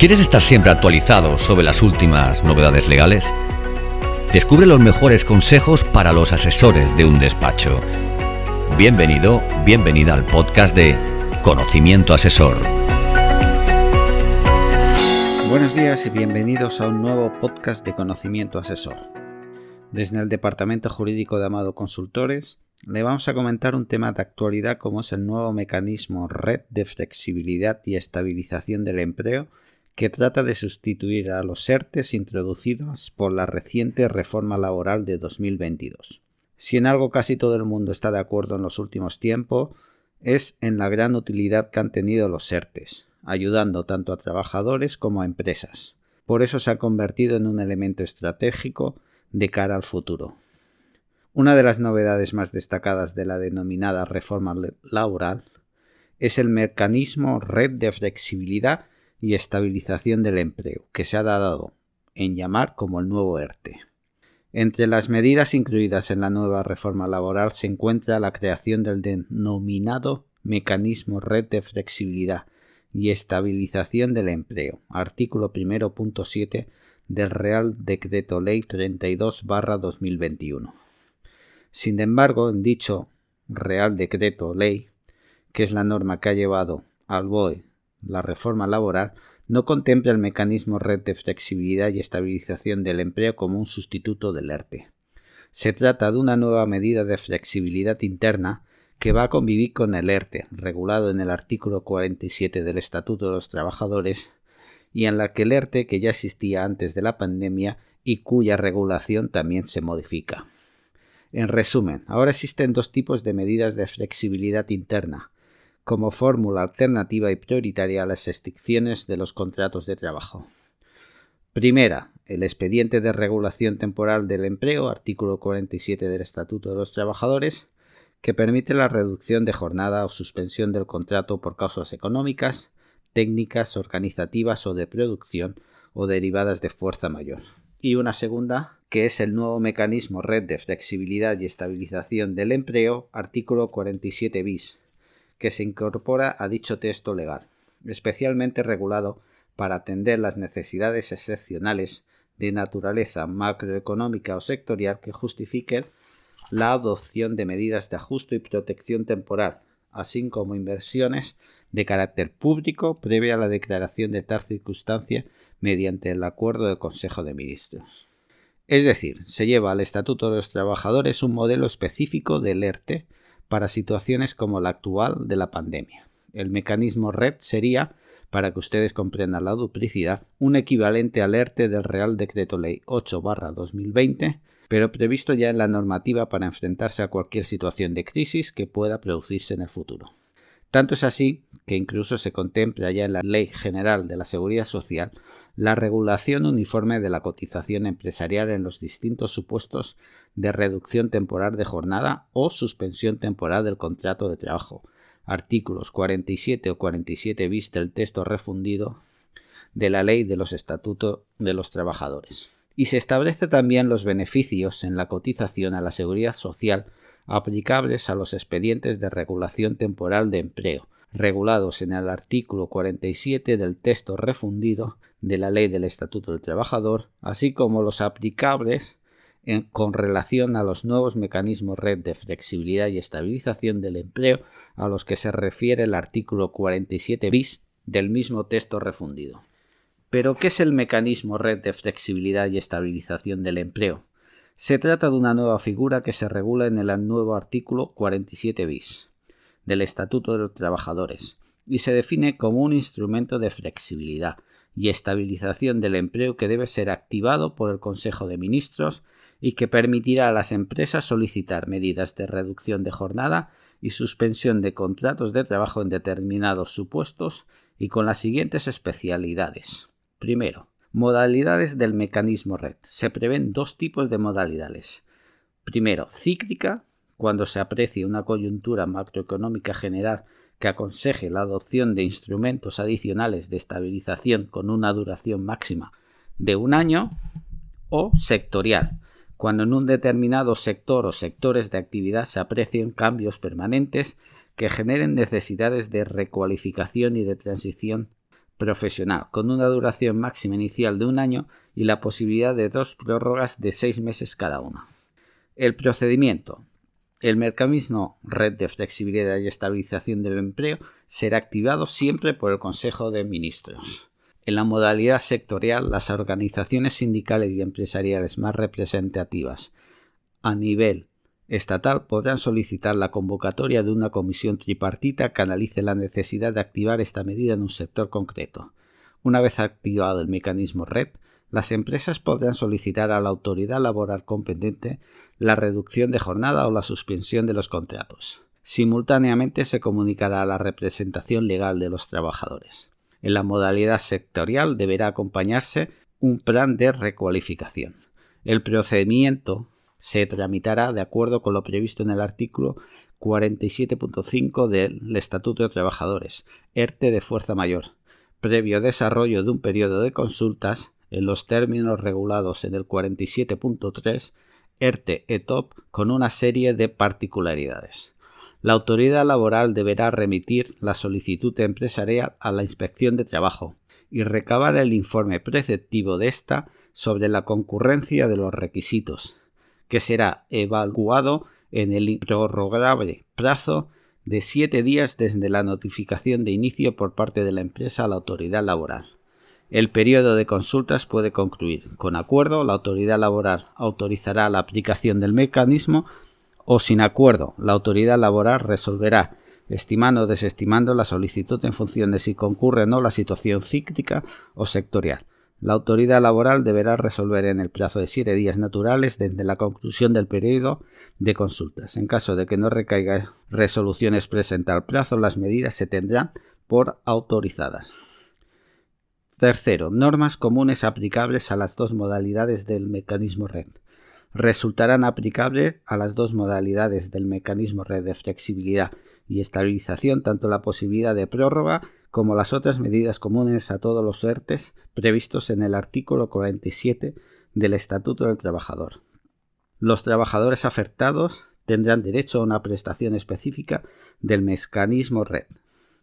¿Quieres estar siempre actualizado sobre las últimas novedades legales? Descubre los mejores consejos para los asesores de un despacho. Bienvenido, bienvenida al podcast de Conocimiento Asesor. Buenos días y bienvenidos a un nuevo podcast de Conocimiento Asesor. Desde el Departamento Jurídico de Amado Consultores le vamos a comentar un tema de actualidad como es el nuevo mecanismo Red de Flexibilidad y Estabilización del Empleo que trata de sustituir a los ERTES introducidos por la reciente reforma laboral de 2022. Si en algo casi todo el mundo está de acuerdo en los últimos tiempos, es en la gran utilidad que han tenido los ERTES, ayudando tanto a trabajadores como a empresas. Por eso se ha convertido en un elemento estratégico de cara al futuro. Una de las novedades más destacadas de la denominada reforma laboral es el mecanismo red de flexibilidad y estabilización del empleo, que se ha dado en llamar como el nuevo ERTE. Entre las medidas incluidas en la nueva reforma laboral se encuentra la creación del denominado mecanismo red de flexibilidad y estabilización del empleo, artículo 1.7 del Real Decreto Ley 32 2021. Sin embargo, en dicho Real Decreto Ley, que es la norma que ha llevado al BOE la reforma laboral no contempla el mecanismo red de flexibilidad y estabilización del empleo como un sustituto del ERTE. Se trata de una nueva medida de flexibilidad interna que va a convivir con el ERTE, regulado en el artículo 47 del Estatuto de los Trabajadores, y en la que el ERTE, que ya existía antes de la pandemia y cuya regulación también se modifica. En resumen, ahora existen dos tipos de medidas de flexibilidad interna, como fórmula alternativa y prioritaria a las restricciones de los contratos de trabajo. Primera, el expediente de regulación temporal del empleo, artículo 47 del Estatuto de los Trabajadores, que permite la reducción de jornada o suspensión del contrato por causas económicas, técnicas, organizativas o de producción o derivadas de fuerza mayor. Y una segunda, que es el nuevo mecanismo red de flexibilidad y estabilización del empleo, artículo 47 bis, que se incorpora a dicho texto legal, especialmente regulado para atender las necesidades excepcionales de naturaleza macroeconómica o sectorial que justifiquen la adopción de medidas de ajuste y protección temporal, así como inversiones de carácter público previa a la declaración de tal circunstancia mediante el acuerdo del Consejo de Ministros. Es decir, se lleva al Estatuto de los Trabajadores un modelo específico del ERTE para situaciones como la actual de la pandemia. El mecanismo red sería, para que ustedes comprendan la duplicidad, un equivalente al ERTE del Real Decreto Ley 8-2020, pero previsto ya en la normativa para enfrentarse a cualquier situación de crisis que pueda producirse en el futuro. Tanto es así que incluso se contempla ya en la Ley General de la Seguridad Social la regulación uniforme de la cotización empresarial en los distintos supuestos de reducción temporal de jornada o suspensión temporal del contrato de trabajo, artículos 47 o 47 bis del texto refundido de la Ley de los Estatutos de los Trabajadores. Y se establece también los beneficios en la cotización a la seguridad social aplicables a los expedientes de regulación temporal de empleo, regulados en el artículo 47 del texto refundido de la Ley del Estatuto del Trabajador, así como los aplicables con relación a los nuevos mecanismos red de flexibilidad y estabilización del empleo a los que se refiere el artículo 47 bis del mismo texto refundido. Pero, ¿qué es el mecanismo red de flexibilidad y estabilización del empleo? Se trata de una nueva figura que se regula en el nuevo artículo 47 bis del Estatuto de los Trabajadores y se define como un instrumento de flexibilidad y estabilización del empleo que debe ser activado por el Consejo de Ministros y que permitirá a las empresas solicitar medidas de reducción de jornada y suspensión de contratos de trabajo en determinados supuestos y con las siguientes especialidades. Primero, Modalidades del mecanismo red. Se prevén dos tipos de modalidades. Primero, cíclica, cuando se aprecie una coyuntura macroeconómica general que aconseje la adopción de instrumentos adicionales de estabilización con una duración máxima de un año, o sectorial, cuando en un determinado sector o sectores de actividad se aprecien cambios permanentes que generen necesidades de recualificación y de transición profesional, con una duración máxima inicial de un año y la posibilidad de dos prórrogas de seis meses cada una. El procedimiento. El mecanismo Red de Flexibilidad y Estabilización del Empleo será activado siempre por el Consejo de Ministros. En la modalidad sectorial, las organizaciones sindicales y empresariales más representativas a nivel estatal podrán solicitar la convocatoria de una comisión tripartita que analice la necesidad de activar esta medida en un sector concreto. Una vez activado el mecanismo RED, las empresas podrán solicitar a la autoridad laboral competente la reducción de jornada o la suspensión de los contratos. Simultáneamente se comunicará a la representación legal de los trabajadores. En la modalidad sectorial deberá acompañarse un plan de recualificación. El procedimiento se tramitará de acuerdo con lo previsto en el artículo 47.5 del Estatuto de Trabajadores, ERTE de fuerza mayor, previo desarrollo de un periodo de consultas en los términos regulados en el 47.3 ERTE ETOP con una serie de particularidades. La autoridad laboral deberá remitir la solicitud empresarial a la Inspección de Trabajo y recabar el informe preceptivo de ésta sobre la concurrencia de los requisitos, que será evaluado en el prorrogable plazo de siete días desde la notificación de inicio por parte de la empresa a la autoridad laboral. El periodo de consultas puede concluir. Con acuerdo, la autoridad laboral autorizará la aplicación del mecanismo o sin acuerdo, la autoridad laboral resolverá, estimando o desestimando la solicitud en función de si concurre o no la situación cíclica o sectorial. La autoridad laboral deberá resolver en el plazo de siete días naturales desde la conclusión del periodo de consultas. En caso de que no recaiga resolución expresa en tal plazo, las medidas se tendrán por autorizadas. Tercero, normas comunes aplicables a las dos modalidades del mecanismo RED resultarán aplicables a las dos modalidades del mecanismo red de flexibilidad y estabilización tanto la posibilidad de prórroga como las otras medidas comunes a todos los ERTES previstos en el artículo 47 del Estatuto del Trabajador. Los trabajadores afectados tendrán derecho a una prestación específica del mecanismo red.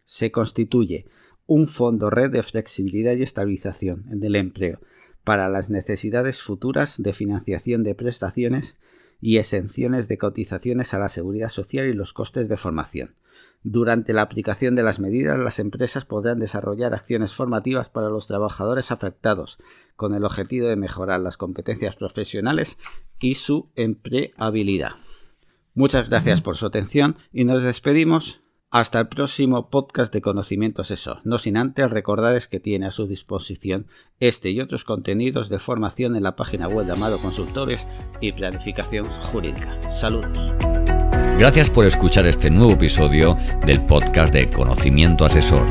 Se constituye un fondo red de flexibilidad y estabilización en el empleo para las necesidades futuras de financiación de prestaciones y exenciones de cotizaciones a la seguridad social y los costes de formación. Durante la aplicación de las medidas, las empresas podrán desarrollar acciones formativas para los trabajadores afectados, con el objetivo de mejorar las competencias profesionales y su empleabilidad. Muchas gracias por su atención y nos despedimos hasta el próximo podcast de Conocimiento Asesor, no sin antes recordarles que tiene a su disposición este y otros contenidos de formación en la página web de Amado Consultores y Planificación Jurídica. Saludos. Gracias por escuchar este nuevo episodio del podcast de Conocimiento Asesor.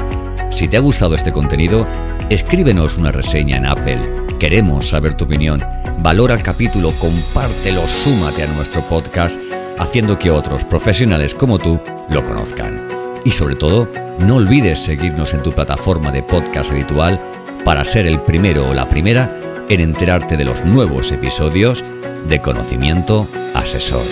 Si te ha gustado este contenido, escríbenos una reseña en Apple. Queremos saber tu opinión. Valora el capítulo, compártelo, súmate a nuestro podcast, haciendo que otros profesionales como tú lo conozcan. Y sobre todo, no olvides seguirnos en tu plataforma de podcast habitual para ser el primero o la primera en enterarte de los nuevos episodios de Conocimiento Asesor.